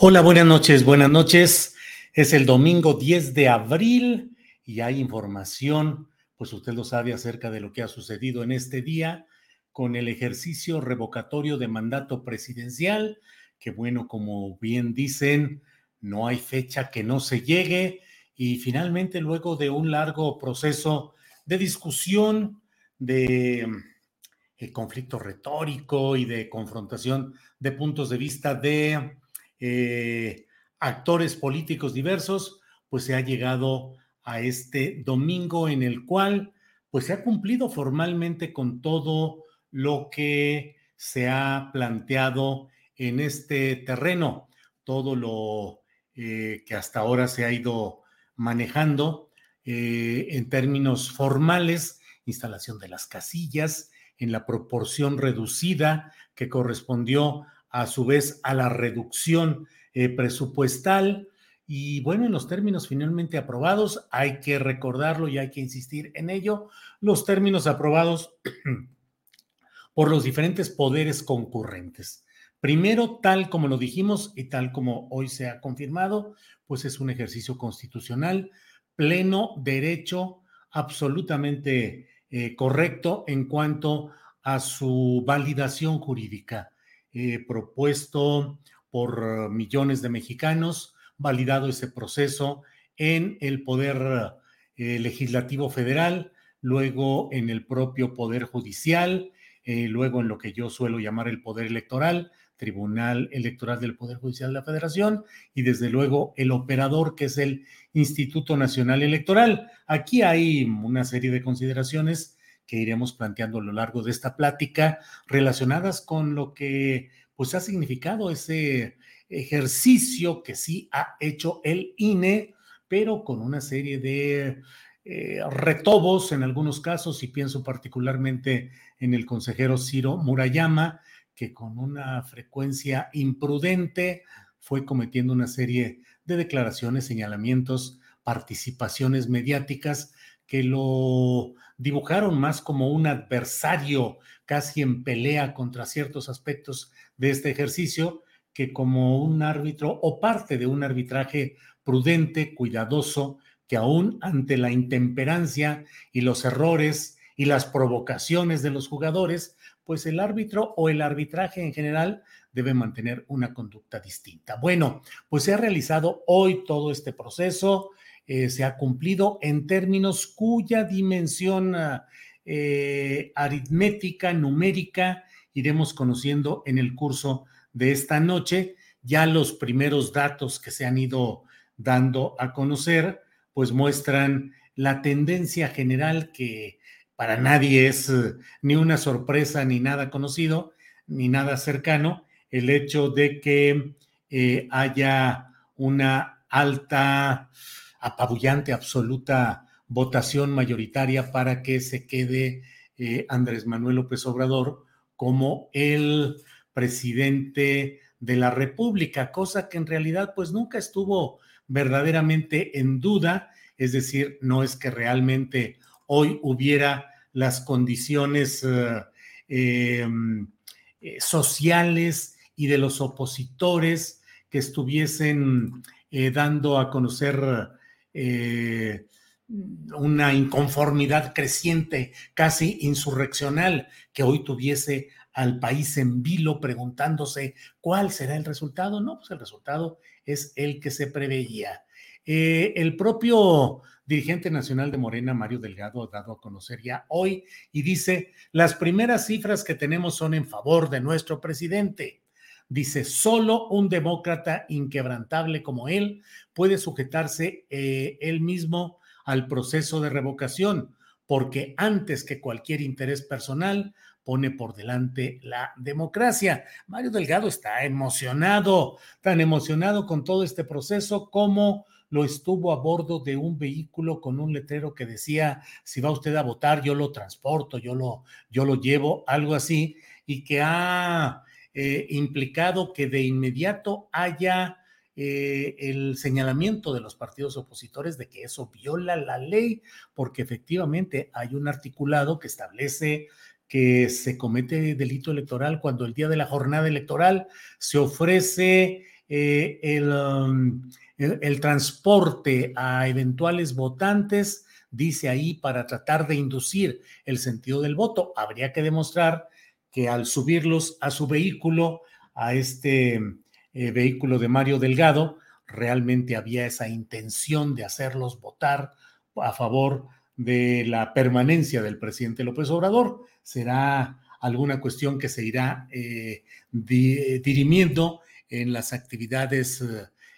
Hola, buenas noches, buenas noches. Es el domingo 10 de abril y hay información, pues usted lo sabe, acerca de lo que ha sucedido en este día con el ejercicio revocatorio de mandato presidencial, que bueno, como bien dicen, no hay fecha que no se llegue y finalmente luego de un largo proceso de discusión, de eh, conflicto retórico y de confrontación de puntos de vista de eh, actores políticos diversos, pues se ha llegado a este domingo en el cual pues se ha cumplido formalmente con todo lo que se ha planteado en este terreno, todo lo eh, que hasta ahora se ha ido manejando eh, en términos formales, instalación de las casillas en la proporción reducida que correspondió a su vez a la reducción eh, presupuestal. Y bueno, en los términos finalmente aprobados, hay que recordarlo y hay que insistir en ello, los términos aprobados por los diferentes poderes concurrentes. Primero, tal como lo dijimos y tal como hoy se ha confirmado, pues es un ejercicio constitucional, pleno derecho, absolutamente eh, correcto en cuanto a su validación jurídica. Eh, propuesto por millones de mexicanos, validado ese proceso en el Poder eh, Legislativo Federal, luego en el propio Poder Judicial, eh, luego en lo que yo suelo llamar el Poder Electoral, Tribunal Electoral del Poder Judicial de la Federación y desde luego el operador que es el Instituto Nacional Electoral. Aquí hay una serie de consideraciones que iremos planteando a lo largo de esta plática relacionadas con lo que pues ha significado ese ejercicio que sí ha hecho el INE, pero con una serie de eh, retobos en algunos casos, y pienso particularmente en el consejero Ciro Murayama, que con una frecuencia imprudente fue cometiendo una serie de declaraciones, señalamientos, participaciones mediáticas que lo dibujaron más como un adversario casi en pelea contra ciertos aspectos de este ejercicio que como un árbitro o parte de un arbitraje prudente, cuidadoso, que aún ante la intemperancia y los errores y las provocaciones de los jugadores, pues el árbitro o el arbitraje en general debe mantener una conducta distinta. Bueno, pues se ha realizado hoy todo este proceso, eh, se ha cumplido en términos cuya dimensión eh, aritmética, numérica, iremos conociendo en el curso de esta noche. Ya los primeros datos que se han ido dando a conocer, pues muestran la tendencia general que para nadie es eh, ni una sorpresa ni nada conocido, ni nada cercano, el hecho de que haya una alta apabullante, absoluta votación mayoritaria para que se quede eh, Andrés Manuel López Obrador como el presidente de la República, cosa que en realidad pues nunca estuvo verdaderamente en duda, es decir, no es que realmente hoy hubiera las condiciones eh, em, eh, sociales y de los opositores que estuviesen dando a conocer eh, una inconformidad creciente, casi insurreccional, que hoy tuviese al país en vilo preguntándose cuál será el resultado. No, pues el resultado es el que se preveía. el propio dirigente nacional de Morena, Mario Delgado, ha dado a conocer ya hoy y dice, las primeras cifras que tenemos son en favor de nuestro presidente. Dice, solo un demócrata inquebrantable como él puede sujetarse eh, él mismo al proceso de revocación, porque antes que cualquier interés personal pone por delante la democracia. Mario Delgado está emocionado, tan emocionado con todo este proceso como lo estuvo a bordo de un vehículo con un letrero que decía, si va usted a votar, yo lo transporto, yo lo, yo lo llevo, algo así, y que ha eh, implicado que de inmediato haya eh, el señalamiento de los partidos opositores de que eso viola la ley, porque efectivamente hay un articulado que establece que se comete delito electoral cuando el día de la jornada electoral se ofrece eh, um, el, el, transporte a eventuales votantes, dice ahí, para tratar de inducir el sentido del voto. Habría que demostrar que al subirlos a su vehículo, a este eh, vehículo de Mario Delgado, realmente había esa intención de hacerlos votar a favor de la permanencia del presidente López Obrador. Será alguna cuestión que se irá eh, dirimiendo en las actividades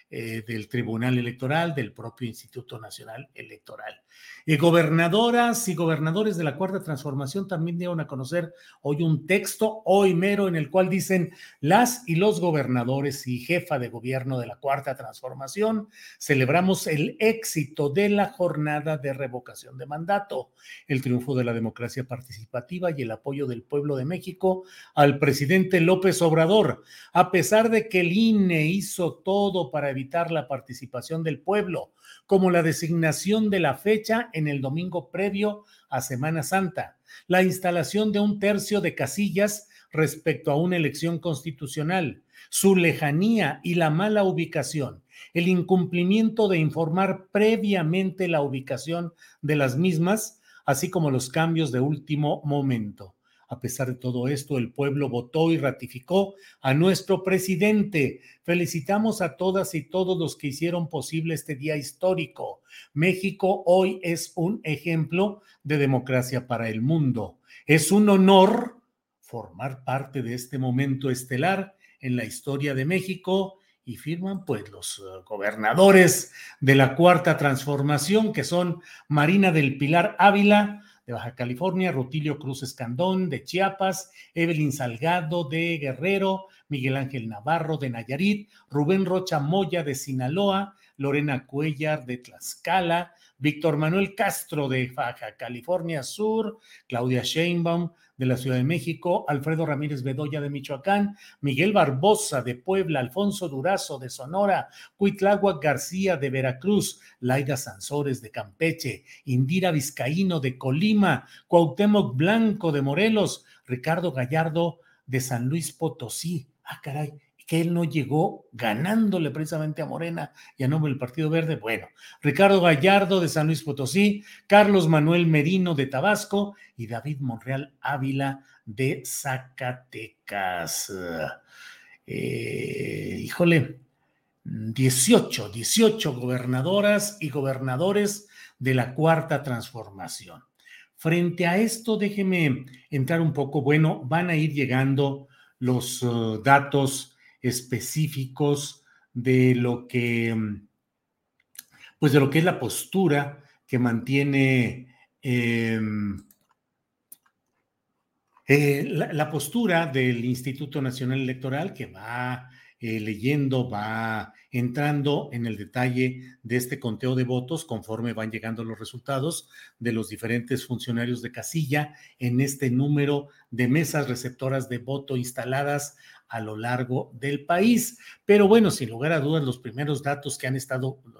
eh, del Tribunal Electoral, del propio Instituto Nacional Electoral. Y gobernadoras y gobernadores de la Cuarta Transformación también dieron a conocer hoy un texto, hoy mero, en el cual dicen las y los gobernadores y jefa de gobierno de la Cuarta Transformación celebramos el éxito de la jornada de revocación de mandato, el triunfo de la democracia participativa y el apoyo del pueblo de México al presidente López Obrador, a pesar de que el INE hizo todo para evitar la participación del pueblo como la designación de la fecha en el domingo previo a Semana Santa, la instalación de un tercio de casillas respecto a una elección constitucional, su lejanía y la mala ubicación, el incumplimiento de informar previamente la ubicación de las mismas, así como los cambios de último momento. A pesar de todo esto, el pueblo votó y ratificó a nuestro presidente. Felicitamos a todas y todos los que hicieron posible este día histórico. México hoy es un ejemplo de democracia para el mundo. Es un honor formar parte de este momento estelar en la historia de México y firman pues los eh, gobernadores de la cuarta transformación que son Marina del Pilar Ávila, de Baja California, Rutilio Cruz Escandón de Chiapas, Evelyn Salgado de Guerrero, Miguel Ángel Navarro de Nayarit, Rubén Rocha Moya de Sinaloa, Lorena Cuellar de Tlaxcala, Víctor Manuel Castro de Baja California Sur, Claudia Sheinbaum de la Ciudad de México, Alfredo Ramírez Bedoya de Michoacán, Miguel Barbosa de Puebla, Alfonso Durazo de Sonora, Cuitláhuac García de Veracruz, Laida Sansores de Campeche, Indira Vizcaíno de Colima, Cuauhtémoc Blanco de Morelos, Ricardo Gallardo de San Luis Potosí. Ah, caray, que él no llegó ganándole precisamente a Morena y a nombre del Partido Verde. Bueno, Ricardo Gallardo de San Luis Potosí, Carlos Manuel Merino de Tabasco y David Monreal Ávila de Zacatecas. Eh, híjole, 18, 18 gobernadoras y gobernadores de la cuarta transformación. Frente a esto, déjeme entrar un poco. Bueno, van a ir llegando los uh, datos específicos de lo que, mm, pues de lo que es la postura que mantiene em, eh, la, postura del Instituto Nacional Electoral que va eh, leyendo, va entrando en el detalle de este conteo de votos conforme van llegando los resultados de los diferentes funcionarios de casilla en este número de mesas receptoras de voto instaladas a lo largo del país. Pero bueno, sin lugar a dudas, los primeros datos que han estado uh,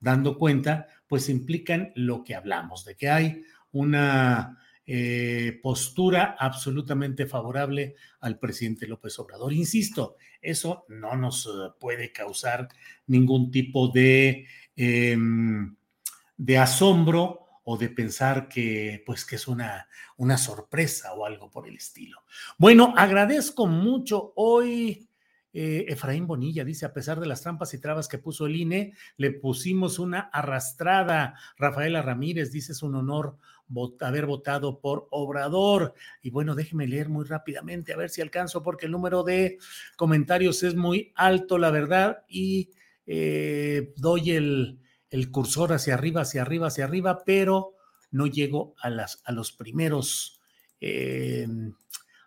dando cuenta, pues implican lo que hablamos, de que hay una eh, postura absolutamente favorable al presidente López Obrador. Insisto, eso no nos eh, puede causar ningún tipo de, em, de asombro o de pensar que pues que es una, una sorpresa o algo por el estilo. Bueno, agradezco mucho hoy eh, Efraín Bonilla dice, a pesar de las trampas y trabas que puso el INE, le pusimos una arrastrada. Rafaela Ramírez dice, es un honor haber votado por Obrador. Y bueno, déjeme leer muy rápidamente, a ver si alcanzo, porque el número de comentarios es muy alto, la verdad, y eh, doy el, cursor hacia arriba, hacia arriba, hacia arriba, pero no llego a, las, a los primeros, eh,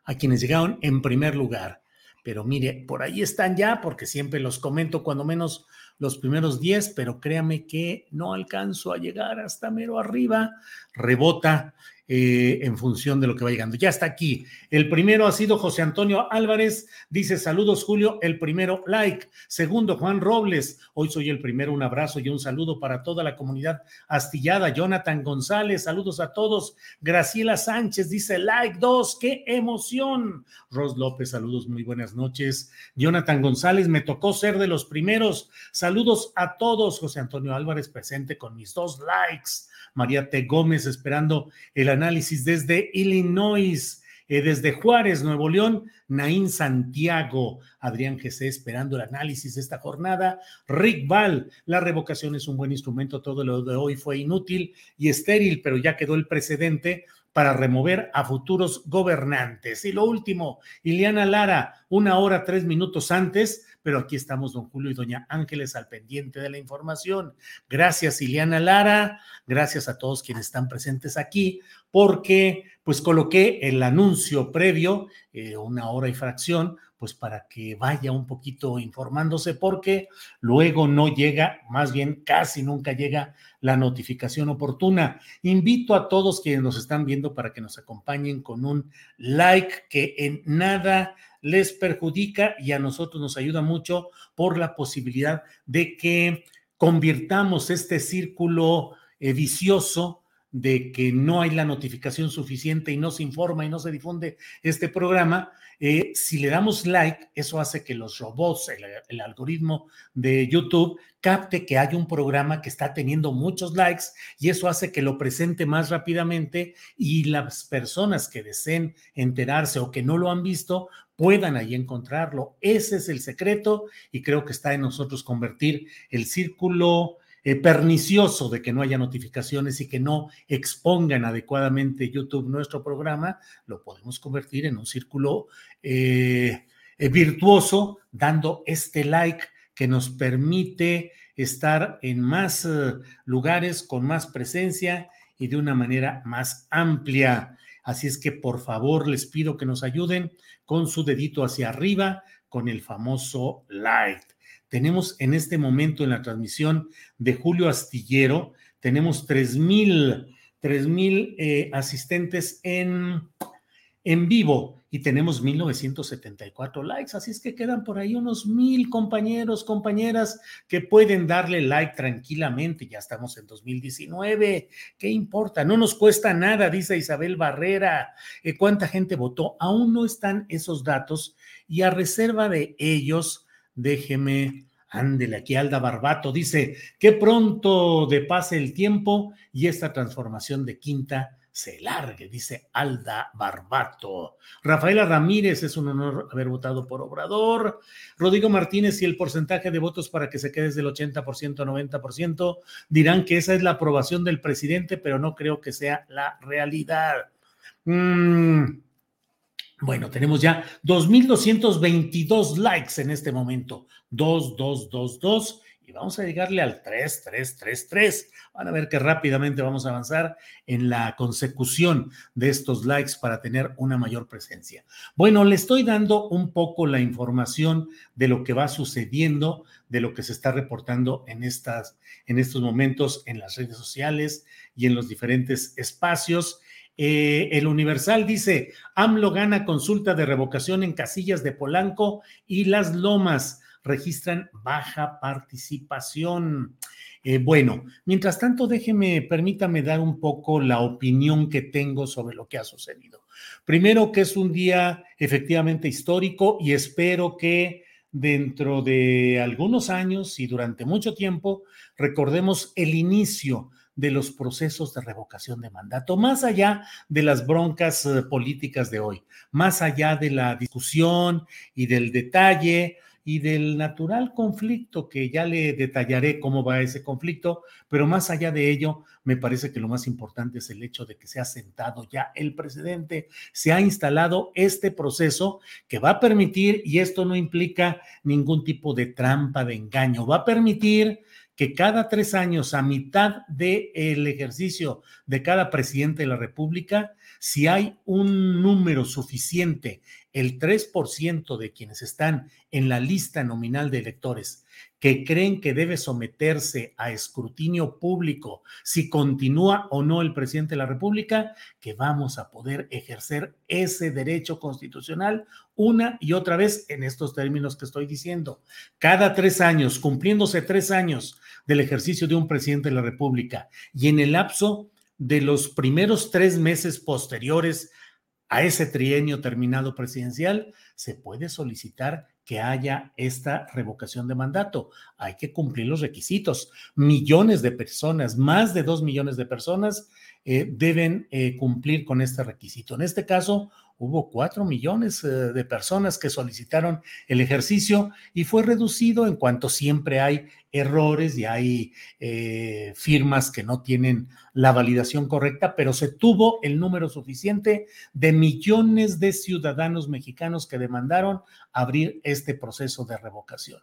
a quienes llegaron en primer lugar. Pero mire, por ahí están ya, porque siempre los comento cuando menos los primeros 10, pero créame que no alcanzo a llegar hasta mero arriba. Rebota eh, en función de lo que va llegando. Ya está aquí. El primero ha sido José Antonio Álvarez. Dice saludos, Julio. El primero, like. Segundo, Juan Robles. Hoy soy el primero. Un abrazo y un saludo para toda la comunidad astillada. Jonathan González, saludos a todos. Graciela Sánchez dice like. Dos, qué emoción. Ros López, saludos, muy buenas noches. Jonathan González, me tocó ser de los primeros. Saludos a todos. José Antonio Álvarez presente con mis dos likes. María T. Gómez esperando el análisis desde Illinois. Eh, desde Juárez, Nuevo León, Naín Santiago, Adrián G.C. esperando el análisis de esta jornada, Rick Val, la revocación es un buen instrumento, todo lo de hoy fue inútil y estéril, pero ya quedó el precedente para remover a futuros gobernantes. Y lo último, Ileana Lara, una hora, tres minutos antes, pero aquí estamos don Julio y doña Ángeles al pendiente de la información. Gracias, Ileana Lara, gracias a todos quienes están presentes aquí, porque pues coloqué el anuncio previo, eh, una hora y fracción, pues para que vaya un poquito informándose, porque luego no llega, más bien casi nunca llega la notificación oportuna. Invito a todos quienes nos están viendo para que nos acompañen con un like que en nada les perjudica y a nosotros nos ayuda mucho por la posibilidad de que convirtamos este círculo eh, vicioso de que no hay la notificación suficiente y no se informa y no se difunde este programa, eh, si le damos like, eso hace que los robots, el, algoritmo de YouTube, capte que hay un programa que está teniendo muchos likes y eso hace que lo presente más rápidamente y las personas que deseen enterarse o que no lo han visto puedan ahí encontrarlo. Ese es el secreto y creo que está en nosotros convertir el círculo eh, pernicioso de que no haya notificaciones y que no expongan adecuadamente YouTube nuestro programa, lo podemos convertir en un círculo eh, eh, virtuoso, dando este like que nos permite estar en más lugares, con más presencia y de una manera más amplia. Así es que por favor les pido que nos ayuden con su dedito hacia arriba, con el famoso like. Tenemos en este momento en la transmisión de Julio Astillero, tenemos 3.000 mil eh, asistentes en, en vivo y tenemos 1974 likes, así es que quedan por ahí unos mil compañeros, compañeras que pueden darle like tranquilamente, ya estamos en 2019, ¿qué importa? No nos cuesta nada, dice Isabel Barrera, eh, ¿cuánta gente votó? Aún no están esos datos y a reserva de ellos, Déjeme, ándele aquí, Alda Barbato dice que pronto de pase el tiempo y esta transformación de quinta se largue, dice Alda Barbato. Rafaela Ramírez, es un honor haber votado por Obrador. Rodrigo Martínez, y el porcentaje de votos para que se quede del 80% a 90%, dirán que esa es la aprobación del presidente, pero no creo que sea la realidad. Mm, bueno, tenemos ya 2.222 likes en este momento. 2222 y vamos a llegarle al 3333. Van a ver que rápidamente vamos a avanzar en la consecución de estos likes para tener una mayor presencia. Bueno, le estoy dando un poco la información de lo que va sucediendo, de lo que se está reportando en, estas, en estos momentos en las redes sociales y en los diferentes espacios. Eh, el Universal dice, AMLO gana consulta de revocación en casillas de Polanco y Las Lomas registran baja participación. Eh, bueno, mientras tanto, déjeme, permítame dar un poco la opinión que tengo sobre lo que ha sucedido. Primero, que es un día efectivamente histórico y espero que dentro de algunos años y durante mucho tiempo recordemos el inicio de los procesos de revocación de mandato, más allá de las broncas eh, políticas de hoy, más allá de la discusión y del detalle y del natural conflicto, que ya le detallaré cómo va ese conflicto, pero más allá de ello, me parece que lo más importante es el hecho de que se ha sentado ya el presidente, se ha instalado este proceso que va a permitir, y esto no implica ningún tipo de trampa, de engaño, va a permitir que cada tres años, a mitad del ejercicio de cada presidente de la República, si hay un número suficiente, el 3% de quienes están en la lista nominal de electores que creen que debe someterse a escrutinio público si continúa o no el presidente de la República, que vamos a poder ejercer ese derecho constitucional una y otra vez en estos términos que estoy diciendo. Cada tres años, cumpliéndose tres años del ejercicio de un presidente de la República y en el lapso de los primeros tres meses posteriores a ese trienio terminado presidencial, se puede solicitar que haya esta revocación de mandato. Hay que cumplir los requisitos. Millones de personas, más de dos millones de personas, eh, deben eh, cumplir con este requisito. En este caso, hubo cuatro millones eh, de personas que solicitaron el ejercicio y fue reducido en cuanto siempre hay errores y hay firmas que no tienen la validación correcta, pero se tuvo el número suficiente de millones de ciudadanos mexicanos que demandaron abrir este proceso de revocación.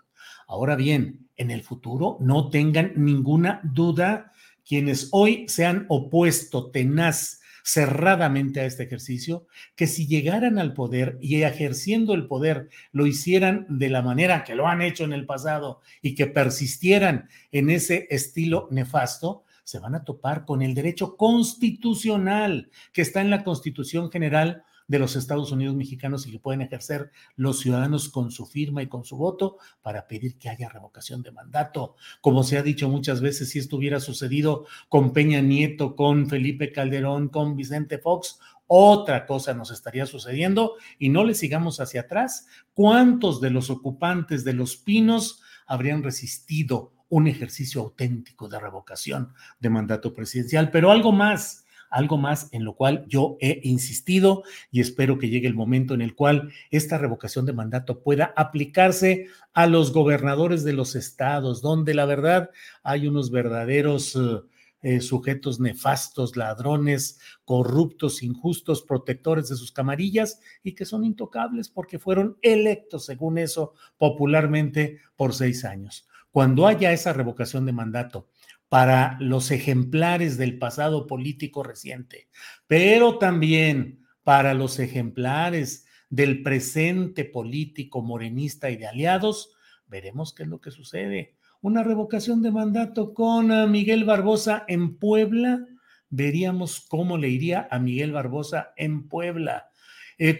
Ahora bien, en el futuro no tengan ninguna duda quienes hoy se han opuesto tenaz cerradamente a este ejercicio, que si llegaran al poder y ejerciendo el poder lo hicieran de la manera que lo han hecho en el pasado y que persistieran en ese estilo nefasto, se van a topar con el derecho constitucional que está en la Constitución General de los Estados Unidos mexicanos y que pueden ejercer los ciudadanos con su firma y con su voto para pedir que haya revocación de mandato. Como se ha dicho muchas veces, si esto hubiera sucedido con Peña Nieto, con Felipe Calderón, con Vicente Fox, otra cosa nos estaría sucediendo y no le sigamos hacia atrás. ¿Cuántos de los ocupantes de los pinos habrían resistido un ejercicio auténtico de revocación de mandato presidencial? Pero algo más algo más en lo cual yo he insistido y espero que llegue el momento en el cual esta revocación de mandato pueda aplicarse a los gobernadores de los estados, donde la verdad hay unos verdaderos... Eh, eh, sujetos nefastos, ladrones, corruptos, injustos, protectores de sus camarillas y que son intocables porque fueron electos, según eso, popularmente por seis años. Cuando haya esa revocación de mandato para los ejemplares del pasado político reciente, pero también para los ejemplares del presente político morenista y de aliados, veremos qué es lo que sucede. Una revocación de mandato con ah, Miguel Barbosa en Puebla, veríamos cómo le iría a Miguel Barbosa en Puebla. Eh,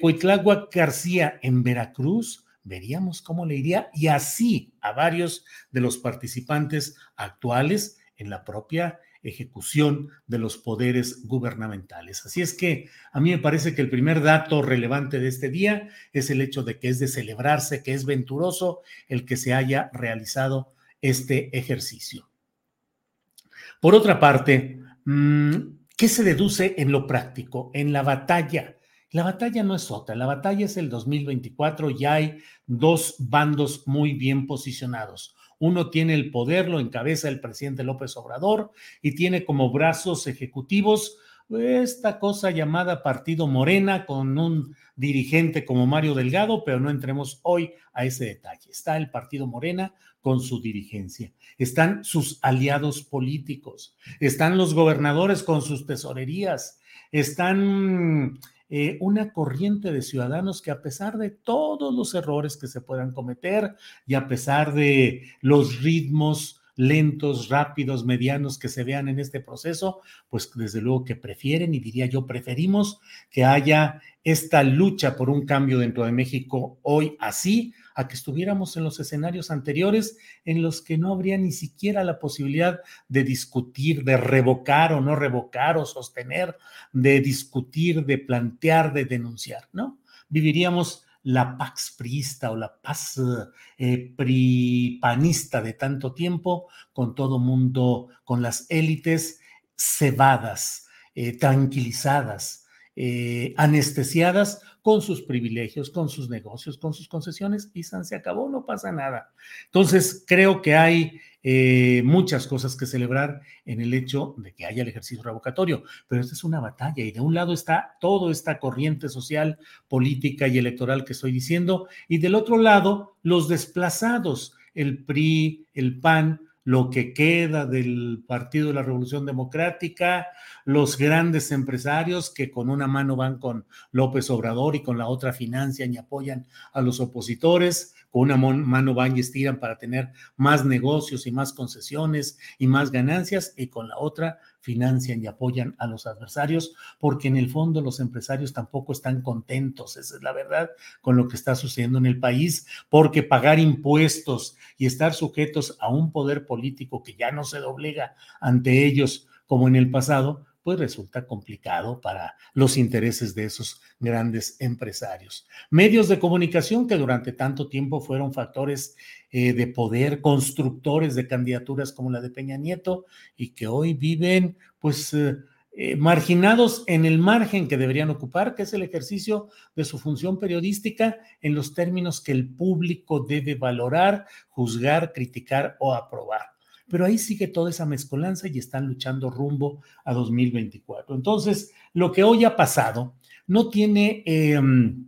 García en Veracruz, veríamos cómo le iría y así a varios de los participantes actuales en la propia ejecución de los poderes gubernamentales. Así es que a mí me parece que el primer dato relevante de este día es el hecho de que es de celebrarse, que es venturoso el que se haya realizado este ejercicio. Por otra parte, mm, ¿qué se deduce en lo práctico? En la batalla. La batalla no es otra, la batalla es el 2024 y hay dos bandos muy bien posicionados. Uno tiene el poder, lo encabeza el presidente López Obrador y tiene como brazos ejecutivos esta cosa llamada Partido Morena con un dirigente como Mario Delgado, pero no entremos hoy a ese detalle. Está el Partido Morena con su dirigencia, están sus aliados políticos, están los gobernadores con sus tesorerías, están eh, una corriente de ciudadanos que a pesar de todos los errores que se puedan cometer y a pesar de los ritmos lentos, rápidos, medianos que se vean en este proceso, pues desde luego que prefieren y diría yo preferimos que haya esta lucha por un cambio dentro de México hoy así, a que estuviéramos en los escenarios anteriores en los que no habría ni siquiera la posibilidad de discutir, de revocar o no revocar o sostener, de discutir, de plantear, de denunciar, ¿no? Viviríamos la pax priista o la paz eh, pripanista de tanto tiempo, con todo mundo, con las élites cebadas, eh, tranquilizadas, eh, anestesiadas con sus privilegios, con sus negocios, con sus concesiones y se acabó, no pasa nada. Entonces, creo que hay eh, muchas cosas que celebrar en el hecho de que haya el ejercicio revocatorio, pero esta es una batalla y de un lado está toda esta corriente social, política y electoral que estoy diciendo, y del otro lado los desplazados, el PRI, el PAN, lo que queda del Partido de la Revolución Democrática, los grandes empresarios que con una mano van con López Obrador y con la otra financian y apoyan a los opositores, con una mano van y estiran para tener más negocios y más concesiones y más ganancias, y con la otra financian y apoyan a los adversarios, porque en el fondo los empresarios tampoco están contentos, esa es la verdad, con lo que está sucediendo en el país, porque pagar impuestos y estar sujetos a un poder político que ya no se doblega ante ellos como en el pasado, pues resulta complicado para los intereses de esos grandes empresarios. Medios de comunicación que durante tanto tiempo fueron factores eh, de poder, constructores de candidaturas como la de Peña Nieto y que hoy viven pues eh, eh, marginados en el margen que deberían ocupar, que es el ejercicio de su función periodística en los términos que el público debe valorar, juzgar, criticar o aprobar pero ahí sigue toda esa mezcolanza y están luchando rumbo a 2024. Entonces, lo que hoy ha pasado no tiene, em,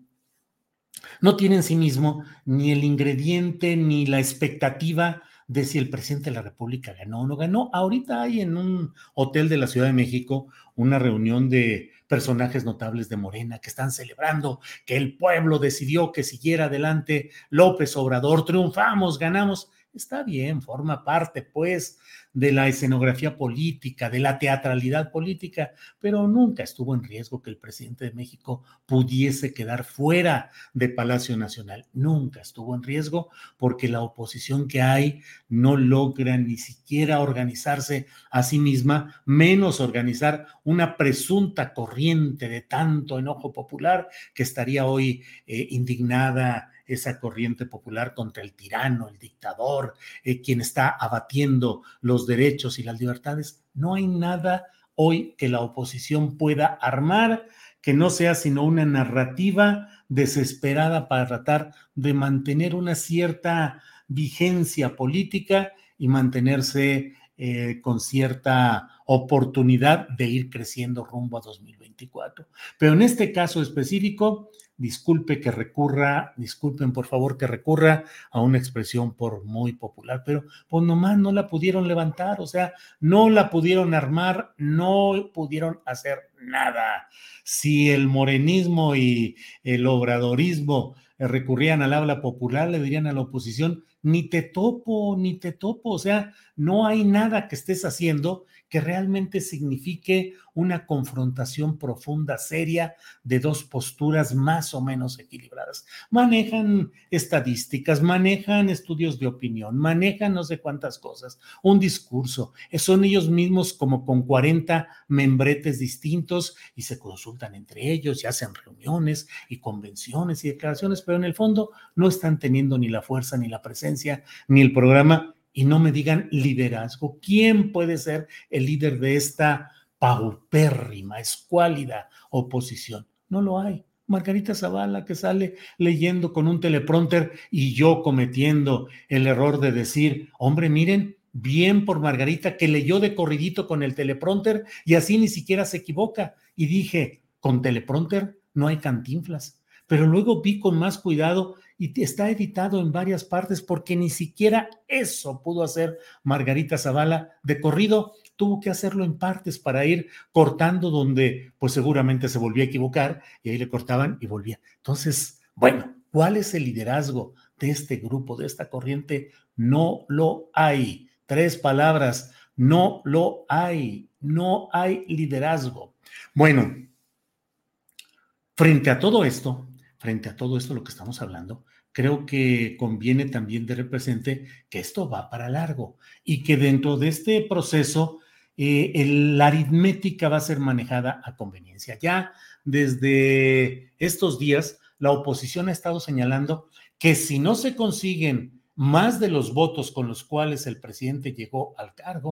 no tiene en sí mismo ni el ingrediente ni la expectativa de si el presidente de la República ganó o no ganó. Ahorita hay en un hotel de la Ciudad de México una reunión de personajes notables de Morena que están celebrando que el pueblo decidió que siguiera adelante López Obrador, triunfamos, ganamos. Está bien, forma parte, pues, de la escenografía política, de la teatralidad política, pero nunca estuvo en riesgo que el presidente de México pudiese quedar fuera de Palacio Nacional. Nunca estuvo en riesgo porque la oposición que hay no logra ni siquiera organizarse a sí misma, menos organizar una presunta corriente de tanto enojo popular que estaría hoy eh, indignada esa corriente popular contra el tirano, el dictador, eh, quien está abatiendo los derechos y las libertades. No hay nada hoy que la oposición pueda armar que no sea sino una narrativa desesperada para tratar de mantener una cierta vigencia política y mantenerse eh, con cierta oportunidad de ir creciendo rumbo a 2024. Pero en este caso específico, disculpe que recurra, disculpen por favor que recurra a una expresión por muy popular, pero pues nomás no la pudieron levantar, o sea, no la pudieron armar, no pudieron hacer nada. Si el morenismo y el obradorismo recurrían al habla popular, le dirían a la oposición, ni te topo, ni te topo, o sea, no hay nada que estés haciendo que realmente signifique una confrontación profunda, seria, de dos posturas más o menos equilibradas. Manejan estadísticas, manejan estudios de opinión, manejan no sé cuántas cosas, un discurso. Son ellos mismos como con 40 membretes distintos y se consultan entre ellos y hacen reuniones y convenciones y declaraciones, pero en el fondo no están teniendo ni la fuerza, ni la presencia, ni el programa y no me digan liderazgo. ¿Quién puede ser el líder de esta paupérrima, escuálida oposición? No lo hay. Margarita Zavala que sale leyendo con un teleprompter y yo cometiendo el error de decir, hombre, miren, bien por Margarita que leyó de corridito con el teleprompter y así ni siquiera se equivoca. Y dije, con teleprompter no hay cantinflas. Pero luego vi con más cuidado y está editado en varias partes porque ni siquiera eso pudo hacer Margarita Zavala de corrido, tuvo que hacerlo en partes para ir cortando donde pues seguramente se volvía a equivocar y ahí le cortaban y volvía. Entonces, bueno, ¿cuál es el liderazgo de este grupo, de esta corriente? No lo hay Tres palabras. No lo hay. No hay liderazgo. Bueno, frente a todo esto, frente a todo esto lo que estamos hablando, creo que conviene también de represente que esto va para largo y que dentro de este proceso eh, la aritmética va a ser manejada a conveniencia. Ya desde estos días, la oposición ha estado señalando que si no se consiguen más de los votos con los cuales el presidente llegó al cargo.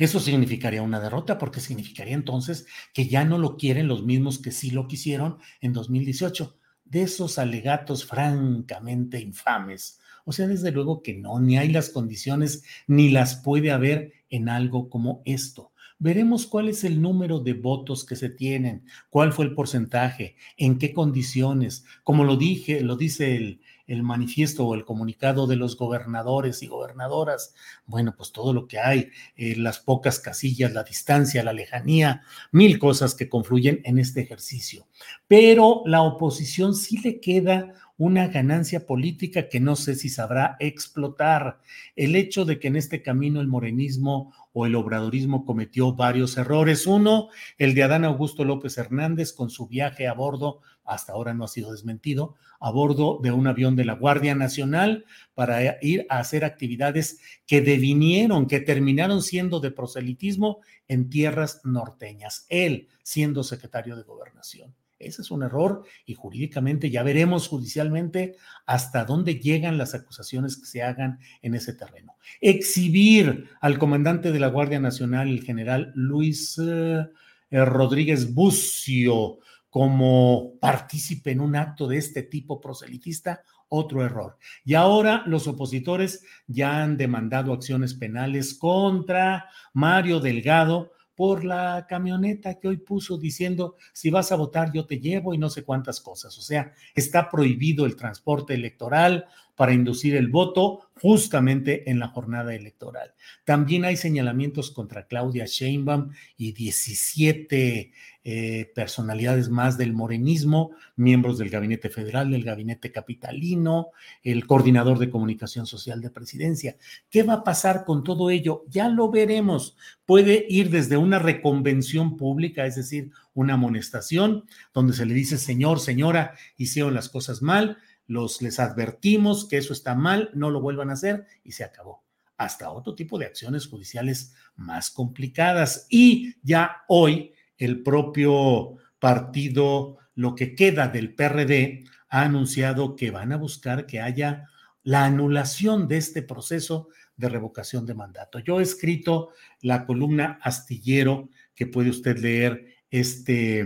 Eso significaría una derrota porque significaría entonces que ya no lo quieren los mismos que sí lo quisieron en 2018. De esos alegatos francamente infames. O sea, desde luego que no, ni hay las condiciones, ni las puede haber en algo como esto. Veremos cuál es el número de votos que se tienen, cuál fue el porcentaje, en qué condiciones. Como lo dije, lo dice el, el manifiesto o el comunicado de los gobernadores y gobernadoras, bueno, pues todo lo que hay, eh, las pocas casillas, la distancia, la lejanía, mil cosas que confluyen en este ejercicio. Pero la oposición sí le queda una ganancia política que no sé si sabrá explotar. El hecho de que en este camino el morenismo o el obradorismo cometió varios errores. Uno, el de Adán Augusto López Hernández con su viaje a bordo, hasta ahora no ha sido desmentido, a bordo de un avión de la Guardia Nacional para ir a hacer actividades que devinieron, que terminaron siendo de proselitismo en tierras norteñas, él siendo secretario de gobernación. Ese es un error y jurídicamente ya veremos judicialmente hasta dónde llegan las acusaciones que se hagan en ese terreno. Exhibir al comandante de la Guardia Nacional, el general Luis eh, eh, Rodríguez Bucio, como partícipe en un acto de este tipo proselitista, otro error. Y ahora los opositores ya han demandado acciones penales contra Mario Delgado por la camioneta que hoy puso diciendo, si vas a votar yo te llevo y no sé cuántas cosas. O sea, está prohibido el transporte electoral para inducir el voto justamente en la jornada electoral. También hay señalamientos contra Claudia Sheinbaum y 17 eh, personalidades más del morenismo, miembros del gabinete federal, del gabinete capitalino, el coordinador de comunicación social de presidencia. ¿Qué va a pasar con todo ello? Ya lo veremos. Puede ir desde una reconvención pública, es decir, una amonestación, donde se le dice, señor, señora, hicieron las cosas mal, los les advertimos que eso está mal, no lo vuelvan a hacer y se acabó hasta otro tipo de acciones judiciales más complicadas. Y ya hoy el propio partido, lo que queda del PRD, ha anunciado que van a buscar que haya la anulación de este proceso de revocación de mandato. Yo he escrito la columna astillero que puede usted leer este,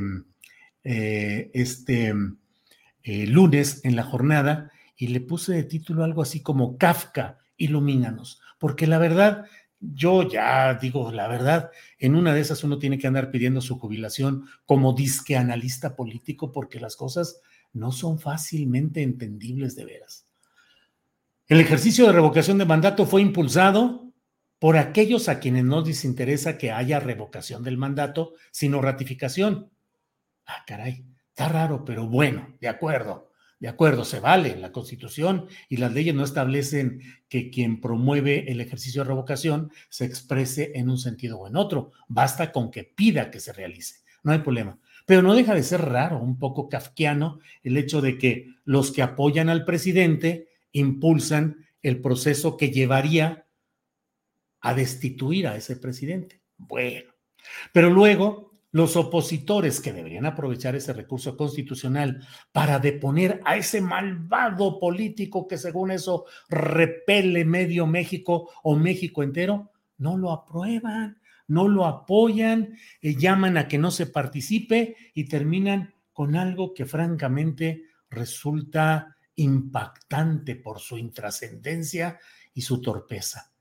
eh, este eh, lunes en la jornada y le puse de título algo así como Kafka, ilumínanos, porque la verdad yo ya digo la verdad, en una de esas uno tiene que andar pidiendo su jubilación como disque analista político porque las cosas no son fácilmente entendibles de veras. El ejercicio de revocación de mandato fue impulsado por aquellos a quienes no les interesa que haya revocación del mandato, sino ratificación. Ah, caray, está raro, pero bueno, de acuerdo. De acuerdo, se vale. La Constitución y las leyes no establecen que quien promueve el ejercicio de revocación se exprese en un sentido o en otro. Basta con que pida que se realice. no hay problema. Pero no deja de ser raro, un poco kafkiano, el hecho de que los que apoyan al presidente impulsan el proceso que llevaría a destituir a ese presidente. Bueno, pero luego los opositores que deberían aprovechar ese recurso constitucional para deponer a ese malvado político que según eso repele medio México o México entero, no lo aprueban, no lo apoyan, eh, llaman a que no se participe y terminan con algo que francamente resulta impactante por su intrascendencia y su torpeza.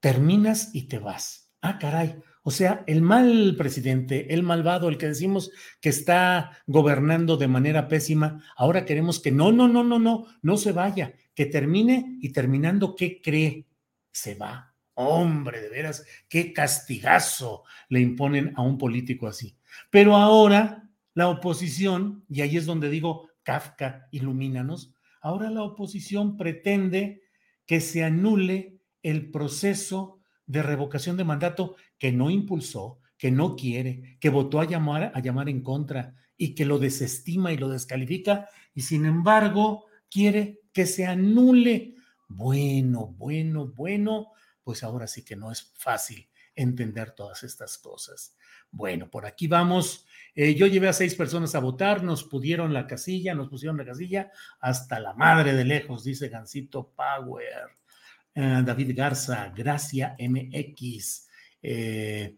Terminas y te vas. Ah, caray. O sea, el mal presidente, el malvado, el que decimos que está gobernando de manera pésima, ahora queremos que no, no, no, no, no, no se vaya, que termine y terminando, ¿qué cree? Se va. Hombre, de veras, qué castigazo le imponen a un político así. Pero ahora la oposición, y ahí es donde digo, Kafka, ilumínanos, ahora la oposición pretende que se anule el proceso de revocación de mandato que no impulsó, que no quiere, que votó a llamar, a llamar en contra y que lo desestima y lo descalifica y sin embargo quiere que se anule. Bueno, bueno, bueno, pues ahora sí que no es fácil entender todas estas cosas. Bueno, por aquí vamos. Eh, yo llevé a seis personas a votar, nos pudieron la casilla, nos pusieron la casilla hasta la madre de lejos, dice Gancito Power. Eh, David Garza, Gracia MX. Eh,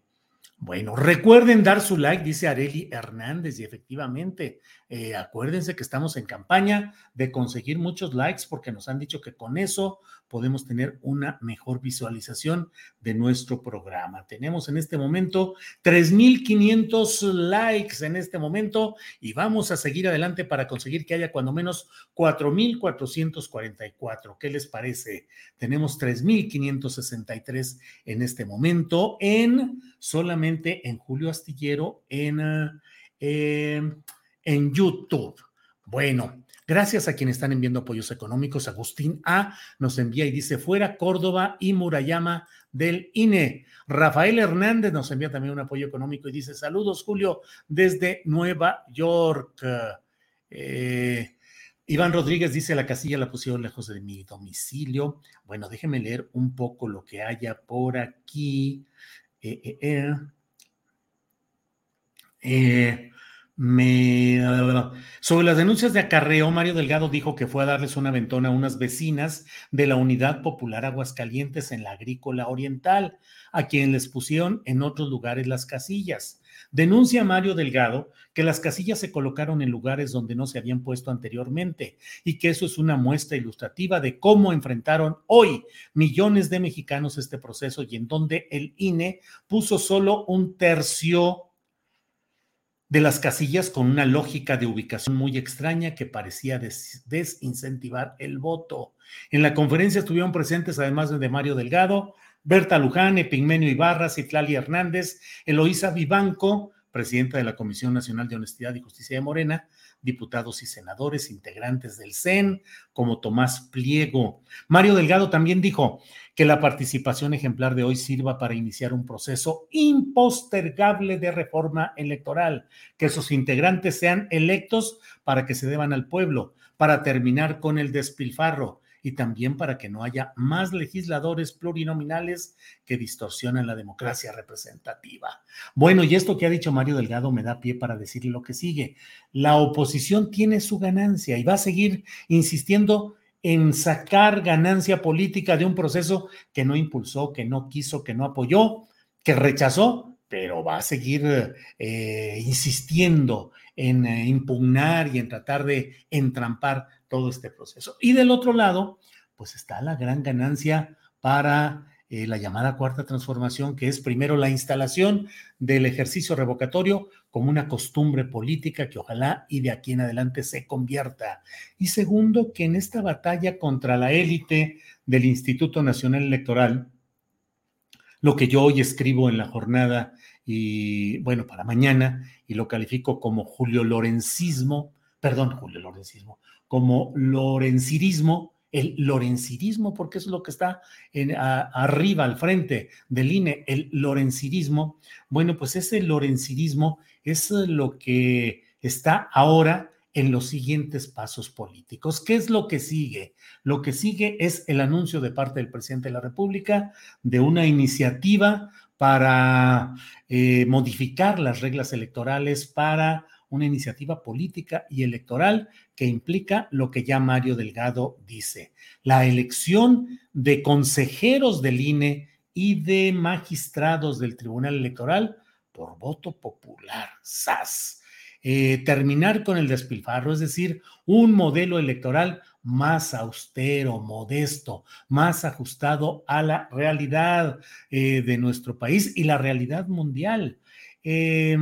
bueno, recuerden dar su like, dice Areli Hernández, y efectivamente, eh, acuérdense que estamos en campaña de conseguir muchos likes porque nos han dicho que con eso podemos tener una mejor visualización de nuestro programa. Tenemos en este momento 3.500 likes en este momento y vamos a seguir adelante para conseguir que haya cuando menos 4.444. ¿Qué les parece? Tenemos 3.563 en este momento en solamente en Julio Astillero en, eh, en YouTube. Bueno, gracias a quienes están enviando apoyos económicos. Agustín A nos envía y dice fuera Córdoba y Murayama del INE. Rafael Hernández nos envía también un apoyo económico y dice saludos Julio desde Nueva York. Eh, Iván Rodríguez dice la casilla la pusieron lejos de mi domicilio. Bueno, déjeme leer un poco lo que haya por aquí. Eh, eh, eh, eh sobre las denuncias de acarreo, Mario Delgado dijo que fue a darles una ventona a unas vecinas de la Unidad Popular Aguascalientes en la Agrícola Oriental, a quienes les pusieron en otros lugares las casillas. Denuncia Mario Delgado que las casillas se colocaron en lugares donde no se habían puesto anteriormente y que eso es una muestra ilustrativa de cómo enfrentaron hoy millones de mexicanos este proceso y en donde el INE puso solo un tercio de las casillas con una lógica de ubicación muy extraña que parecía desincentivar el voto. En la conferencia estuvieron presentes, además de Mario Delgado, Berta Luján, Epigmenio Ibarra, Citlali Hernández, Eloísa Vivanco, presidenta de la Comisión Nacional de Honestidad y Justicia de Morena, diputados y senadores integrantes del CEN, como Tomás Pliego. Mario Delgado también dijo que la participación ejemplar de hoy sirva para iniciar un proceso impostergable de reforma electoral, que sus integrantes sean electos para que se deban al pueblo, para terminar con el despilfarro, y también para que no haya más legisladores plurinominales que distorsionan la democracia representativa. Bueno, y esto que ha dicho Mario Delgado me da pie para decirle lo que sigue. La oposición tiene su ganancia y va a seguir insistiendo en sacar ganancia política de un proceso que no impulsó, que no quiso, que no apoyó, que rechazó, pero va a seguir eh, insistiendo en eh, impugnar y en tratar de entrampar todo este proceso. Y del otro lado, pues está la gran ganancia para eh, la llamada cuarta transformación, que es primero la instalación del ejercicio revocatorio como una costumbre política que ojalá y de aquí en adelante se convierta. Y segundo, que en esta batalla contra la élite del Instituto Nacional Electoral, lo que yo hoy escribo en la jornada y bueno, para mañana, y lo califico como Julio Lorencismo, perdón, Julio Lorencismo, como lorencirismo, el lorencirismo, porque es lo que está arriba, al frente del INE, el lorencirismo. Bueno, pues ese lorencirismo es lo que está ahora en los siguientes pasos políticos. ¿Qué es lo que sigue? Lo que sigue es el anuncio de parte del presidente de la República de una iniciativa para eh, modificar las reglas electorales para una iniciativa política y electoral que implica lo que ya Mario Delgado dice, la elección de consejeros del INE y de magistrados del Tribunal Electoral por voto popular. ¡Sas! Eh, terminar con el despilfarro, es decir, un modelo electoral más austero, modesto, más ajustado a la realidad eh, de nuestro país y la realidad mundial. Eh,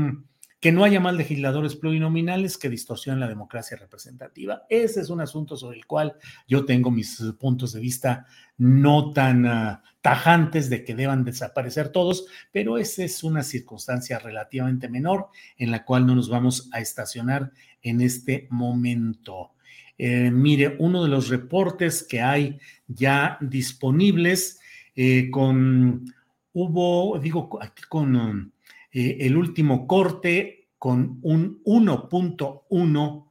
que no haya más legisladores plurinominales que distorsionen la democracia representativa. Ese es un asunto sobre el cual yo tengo mis puntos de vista no tan uh, tajantes de que deban desaparecer todos, pero esa es una circunstancia relativamente menor en la cual no nos vamos a estacionar en este momento. Eh, mire, uno de los reportes que hay ya disponibles eh, con, hubo, digo, aquí con... Um, eh, el último corte con un 1.1,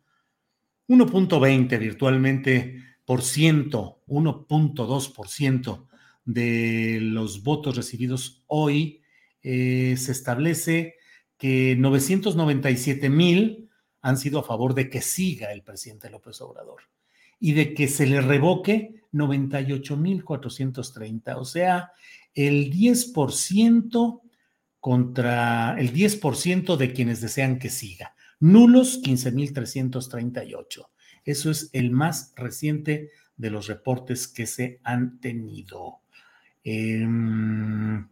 1.20 virtualmente por ciento, 1.2 por ciento de los votos recibidos hoy, eh, se establece que 997 mil han sido a favor de que siga el presidente López Obrador y de que se le revoque 98 mil 430, o sea, el 10% contra el 10% de quienes desean que siga. Nulos 15.338. Eso es el más reciente de los reportes que se han tenido. Em, eh,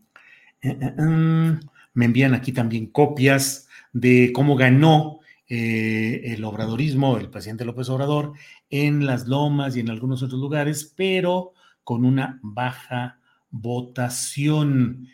eh, em, me envían aquí también copias de cómo ganó eh, el obradorismo, el presidente López Obrador, en las lomas y en algunos otros lugares, pero con una baja votación.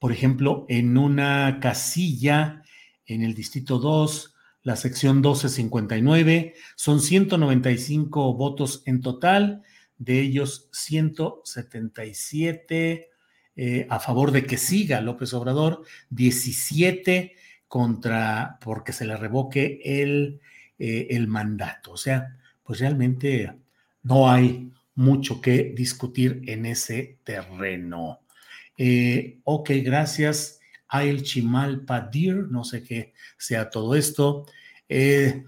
Por ejemplo, en una casilla en el distrito 2, la sección 1259, son 195 votos en total, de ellos 177 eh, a favor de que siga López Obrador, 17 contra porque se le revoque el, eh, el mandato. O sea, pues realmente no hay mucho que discutir en ese terreno. Eh, ok, gracias. Ail Chimal Padir, no sé qué sea todo esto. Eh,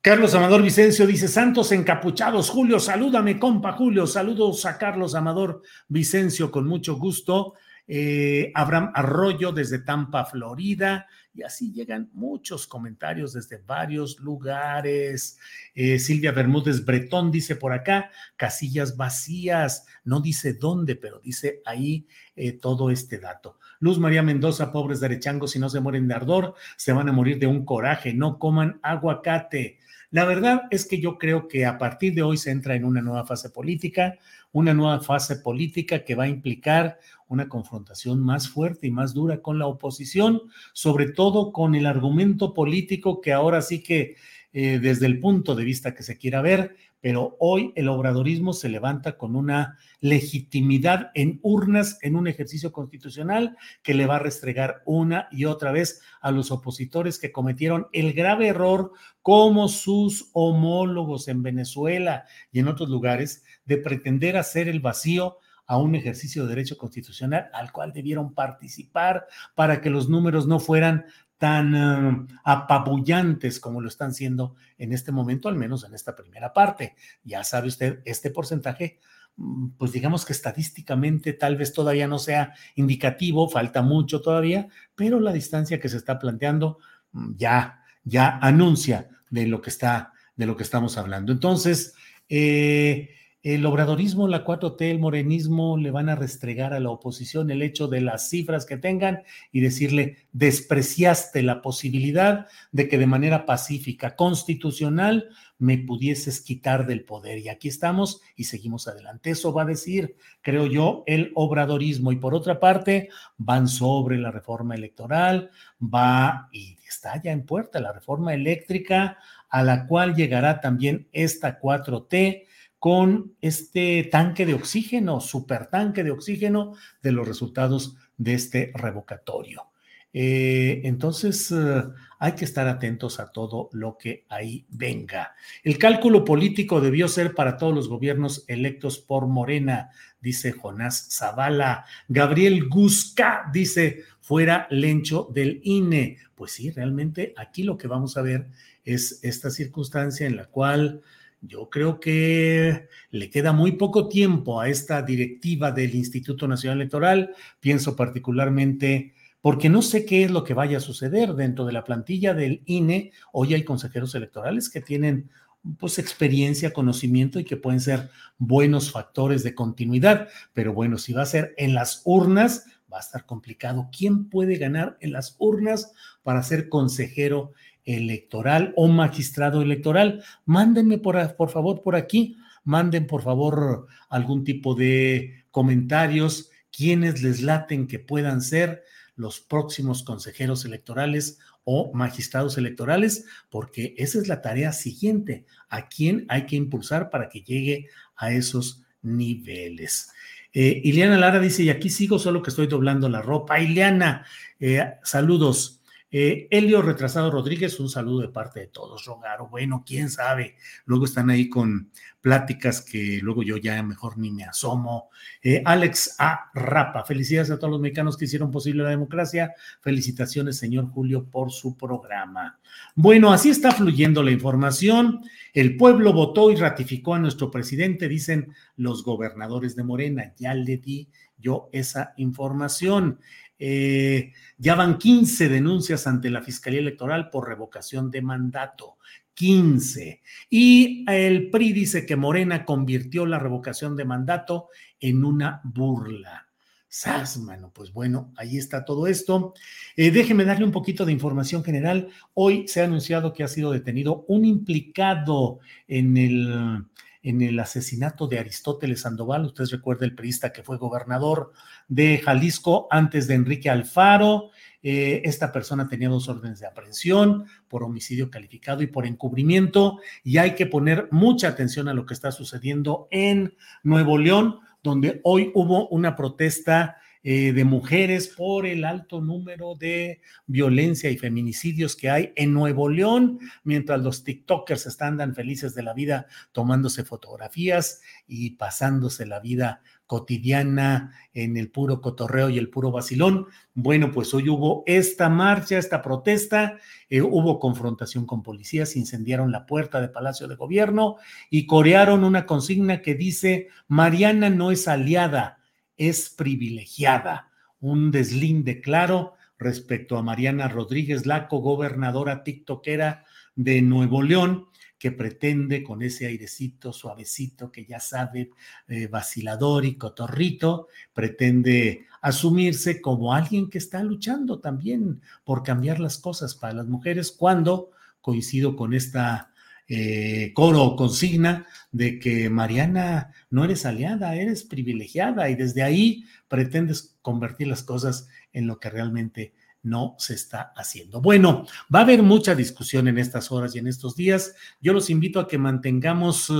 Carlos Amador Vicencio dice: Santos encapuchados. Julio, salúdame, compa Julio. Saludos a Carlos Amador Vicencio con mucho gusto. Eh, Abraham Arroyo desde Tampa, Florida. Y así llegan muchos comentarios desde varios lugares. Eh, Silvia Bermúdez Bretón dice por acá, casillas vacías, no dice dónde, pero dice ahí eh, todo este dato. Luz María Mendoza, pobres derechangos, si no se mueren de ardor, se van a morir de un coraje, no coman aguacate. La verdad es que yo creo que a partir de hoy se entra en una nueva fase política, una nueva fase política que va a implicar una confrontación más fuerte y más dura con la oposición, sobre todo con el argumento político que ahora sí que eh, desde el punto de vista que se quiera ver, pero hoy el obradorismo se levanta con una legitimidad en urnas en un ejercicio constitucional que le va a restregar una y otra vez a los opositores que cometieron el grave error como sus homólogos en Venezuela y en otros lugares de pretender hacer el vacío a un ejercicio de derecho constitucional al cual debieron participar para que los números no fueran tan eh, apabullantes como lo están siendo en este momento, al menos en esta primera parte. Ya sabe usted, este porcentaje, mm, pues digamos que estadísticamente tal vez todavía no sea indicativo, falta mucho todavía, pero la distancia que se está planteando mm, ya, ya anuncia de lo que está, de lo que estamos hablando. Entonces, eh, el obradorismo, la 4T, el morenismo le van a restregar a la oposición el hecho de las cifras que tengan y decirle, despreciaste la posibilidad de que de manera pacífica, constitucional, me pudieses quitar del poder. Y aquí estamos y seguimos adelante. Eso va a decir, creo yo, el obradorismo. Y por otra parte, van sobre la reforma electoral, va y está ya en puerta la reforma eléctrica, a la cual llegará también esta 4T con este tanque de oxígeno, super tanque de oxígeno de los resultados de este revocatorio. Eh, entonces, eh, hay que estar atentos a todo lo que ahí venga. El cálculo político debió ser para todos los gobiernos electos por Morena, dice Jonás Zavala. Gabriel Guzca dice, fuera lencho del INE. Pues sí, realmente aquí lo que vamos a ver es esta circunstancia en la cual yo creo que le queda muy poco tiempo a esta directiva del Instituto Nacional Electoral. Pienso particularmente porque no sé qué es lo que vaya a suceder dentro de la plantilla del INE. Hoy hay consejeros electorales que tienen pues experiencia, conocimiento y que pueden ser buenos factores de continuidad, pero bueno, si va a ser en las urnas, va a estar complicado. ¿Quién puede ganar en las urnas para ser consejero electoral o magistrado electoral. Mándenme por, por favor por aquí, manden por favor algún tipo de comentarios, quienes les laten que puedan ser los próximos consejeros electorales o magistrados electorales, porque esa es la tarea siguiente, a quién hay que impulsar para que llegue a esos niveles. Eh, Ileana Lara dice, y aquí sigo, solo que estoy doblando la ropa. Ileana, eh, saludos. Eh, Elio Retrasado Rodríguez, un saludo de parte de todos. Rogaro, bueno, quién sabe. Luego están ahí con pláticas que luego yo ya mejor ni me asomo. Eh, Alex A. Rapa, felicidades a todos los mexicanos que hicieron posible la democracia. Felicitaciones, señor Julio, por su programa. Bueno, así está fluyendo la información. El pueblo votó y ratificó a nuestro presidente, dicen los gobernadores de Morena. Ya le di yo esa información. Eh, ya van 15 denuncias ante la Fiscalía Electoral por revocación de mandato. 15. Y el PRI dice que Morena convirtió la revocación de mandato en una burla. Sas, mano, pues bueno, ahí está todo esto. Eh, déjeme darle un poquito de información general. Hoy se ha anunciado que ha sido detenido un implicado en el en el asesinato de Aristóteles Sandoval. Usted recuerda el periodista que fue gobernador de Jalisco antes de Enrique Alfaro. Eh, esta persona tenía dos órdenes de aprehensión por homicidio calificado y por encubrimiento. Y hay que poner mucha atención a lo que está sucediendo en Nuevo León, donde hoy hubo una protesta eh, de mujeres por el alto número de violencia y feminicidios que hay en Nuevo León, mientras los TikTokers están tan felices de la vida tomándose fotografías y pasándose la vida cotidiana en el puro cotorreo y el puro vacilón. Bueno, pues hoy hubo esta marcha, esta protesta, eh, hubo confrontación con policías, incendiaron la puerta de Palacio de Gobierno y corearon una consigna que dice, Mariana no es aliada, es privilegiada. Un deslinde claro respecto a Mariana Rodríguez, la cogobernadora tiktokera de Nuevo León, que pretende con ese airecito suavecito que ya sabe, eh, vacilador y cotorrito, pretende asumirse como alguien que está luchando también por cambiar las cosas para las mujeres, cuando coincido con esta eh, coro o consigna de que Mariana no eres aliada, eres privilegiada y desde ahí pretendes convertir las cosas en lo que realmente no se está haciendo. Bueno, va a haber mucha discusión en estas horas y en estos días. Yo los invito a que mantengamos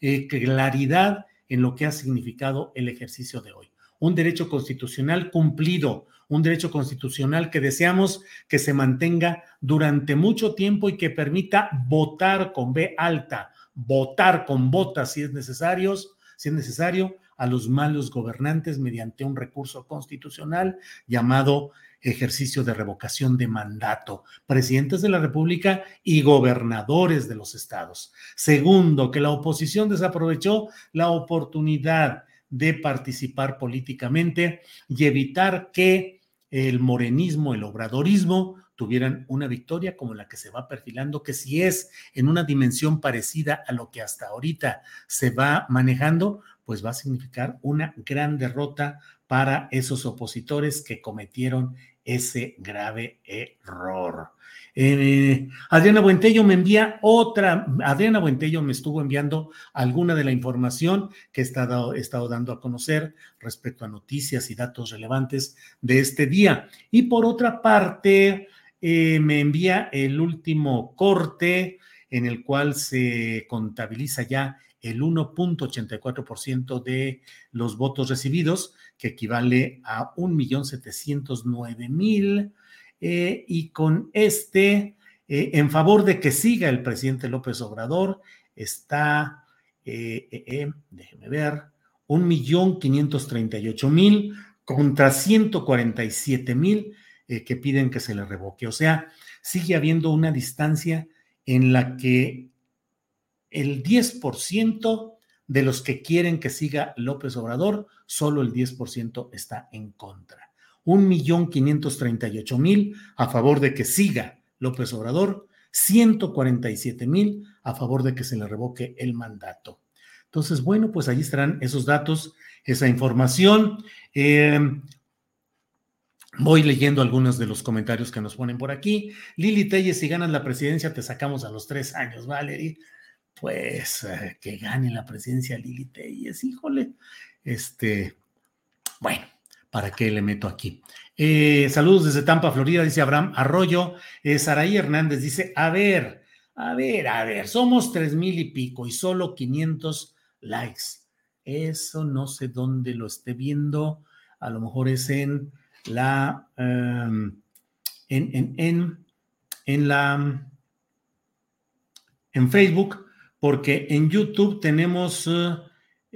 eh, claridad en lo que ha significado el ejercicio de hoy. Un derecho constitucional cumplido, un derecho constitucional que deseamos que se mantenga durante mucho tiempo y que permita votar con B alta, votar con botas si es necesario, si es necesario a los malos gobernantes mediante un recurso constitucional llamado ejercicio de revocación de mandato, presidentes de la República y gobernadores de los estados. Segundo, que la oposición desaprovechó la oportunidad de participar políticamente y evitar que el morenismo, el obradorismo tuvieran una victoria como la que se va perfilando, que si es en una dimensión parecida a lo que hasta ahorita se va manejando, pues va a significar una gran derrota para esos opositores que cometieron ese grave error. Eh, Adriana Buentello me envía otra, Adriana Buentello me estuvo enviando alguna de la información que he estado, estado dando a conocer respecto a noticias y datos relevantes de este día. Y por otra parte, eh, me envía el último corte en el cual se contabiliza ya el 1.84% de los votos recibidos, que equivale a 1.709.000 eh, y con este, eh, en favor de que siga el presidente López Obrador, está, déjeme ver, un millón quinientos treinta y ocho mil contra ciento cuarenta y siete mil que piden que se le revoque. O sea, sigue habiendo una distancia en la que el 10% de los que quieren que siga López Obrador, solo el 10% está en contra. Un millón quinientos treinta y ocho mil a favor de que siga López Obrador, 147 mil a favor de que se le revoque el mandato. Entonces, bueno, pues ahí estarán esos datos, esa información. Eh, voy leyendo algunos de los comentarios que nos ponen por aquí. Lili Telles, si ganas la presidencia, te sacamos a los tres años, Valerie pues eh, que gane la presidencia Lili Telles, híjole, este, bueno, ¿para qué le meto aquí? Eh, saludos desde Tampa, Florida, dice Abraham Arroyo. Eh, Saraí Hernández dice, a ver, a ver, a ver, somos tres mil y pico y solo 500 likes. Eso no sé dónde lo esté viendo, a lo mejor es en la, em, en, en, en, en la, en Facebook porque en YouTube tenemos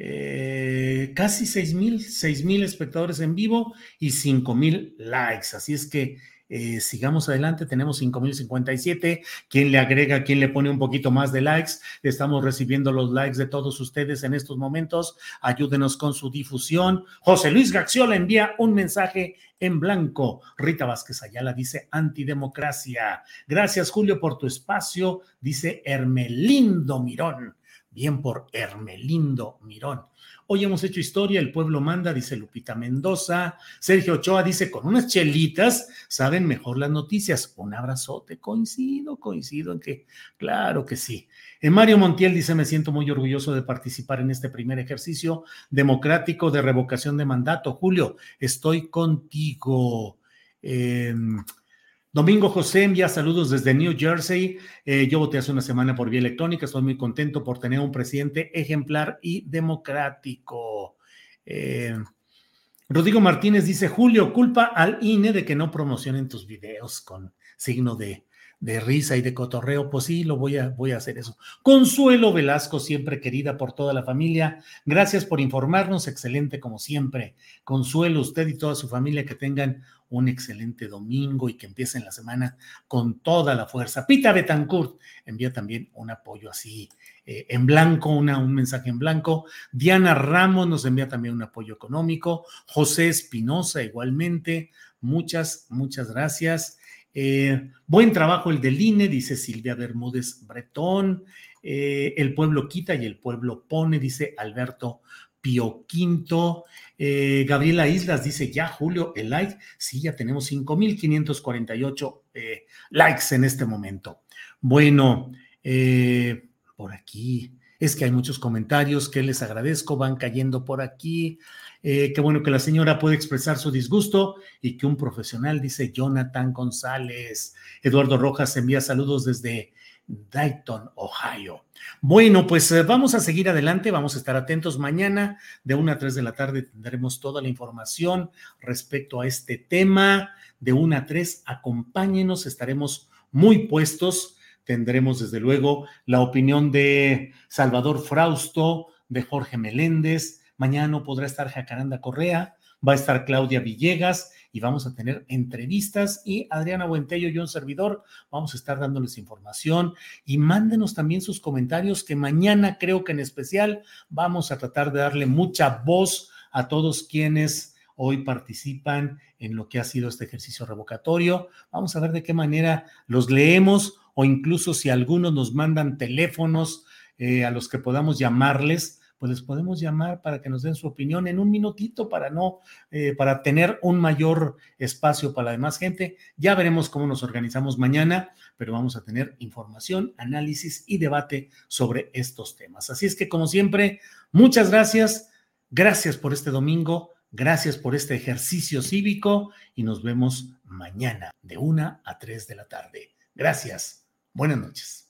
eh, casi 6 mil, 6 mil espectadores en vivo y 5 mil likes. Así es que eh, sigamos adelante, tenemos 5057. ¿Quién le agrega, quién le pone un poquito más de likes? Estamos recibiendo los likes de todos ustedes en estos momentos. Ayúdenos con su difusión. José Luis Gaxiola envía un mensaje en blanco. Rita Vázquez Ayala dice antidemocracia. Gracias, Julio, por tu espacio, dice Hermelindo Mirón. Bien por Hermelindo Mirón. Hoy hemos hecho historia, el pueblo manda, dice Lupita Mendoza. Sergio Ochoa dice, con unas chelitas saben mejor las noticias. Un abrazote, coincido, coincido en que, claro que sí. Eh, Mario Montiel dice, me siento muy orgulloso de participar en este primer ejercicio democrático de revocación de mandato. Julio, estoy contigo. Eh, Domingo José envía saludos desde New Jersey. Eh, yo voté hace una semana por vía electrónica. Estoy muy contento por tener un presidente ejemplar y democrático. Eh, Rodrigo Martínez dice: Julio, culpa al INE de que no promocionen tus videos con signo de de risa y de cotorreo, pues sí, lo voy a, voy a hacer eso. Consuelo Velasco, siempre querida por toda la familia, gracias por informarnos, excelente como siempre. Consuelo, usted y toda su familia que tengan un excelente domingo y que empiecen la semana con toda la fuerza. Pita Betancourt envía también un apoyo así eh, en blanco, una, un mensaje en blanco. Diana Ramos nos envía también un apoyo económico. José Espinosa igualmente. Muchas, muchas gracias. Eh, buen trabajo el del INE, dice Silvia Bermúdez Bretón. Eh, el pueblo quita y el pueblo pone, dice Alberto Pio Quinto. Eh, Gabriela Islas dice, ya Julio, el like. Sí, ya tenemos 5.548 likes en este momento. Bueno, por aquí. Es que hay muchos comentarios que les agradezco, van cayendo por aquí. Eh, qué bueno que la señora puede expresar su disgusto y que un profesional, dice Jonathan González. Eduardo Rojas envía saludos desde Dayton, Ohio. Bueno, pues eh, vamos a seguir adelante, vamos a estar atentos. Mañana de 1 a 3 de la tarde tendremos toda la información respecto a este tema. De 1 a 3, acompáñenos, estaremos muy puestos. Tendremos desde luego la opinión de Salvador Frausto, de Jorge Meléndez, Mañana podrá estar Jacaranda Correa, va a estar Claudia Villegas y vamos a tener entrevistas y Adriana Buentello y un servidor vamos a estar dándoles información y mándenos también sus comentarios que mañana creo que en especial vamos a tratar de darle mucha voz a todos quienes hoy participan en lo que ha sido este ejercicio revocatorio. Vamos a ver de qué manera los leemos o incluso si algunos nos mandan teléfonos eh, a los que podamos llamarles pues les podemos llamar para que nos den su opinión en un minutito para no, eh, para tener un mayor espacio para la demás gente. Ya veremos cómo nos organizamos mañana, pero vamos a tener información, análisis y debate sobre estos temas. Así es que, como siempre, muchas gracias. Gracias por este domingo. Gracias por este ejercicio cívico y nos vemos mañana de una a tres de la tarde. Gracias. Buenas noches.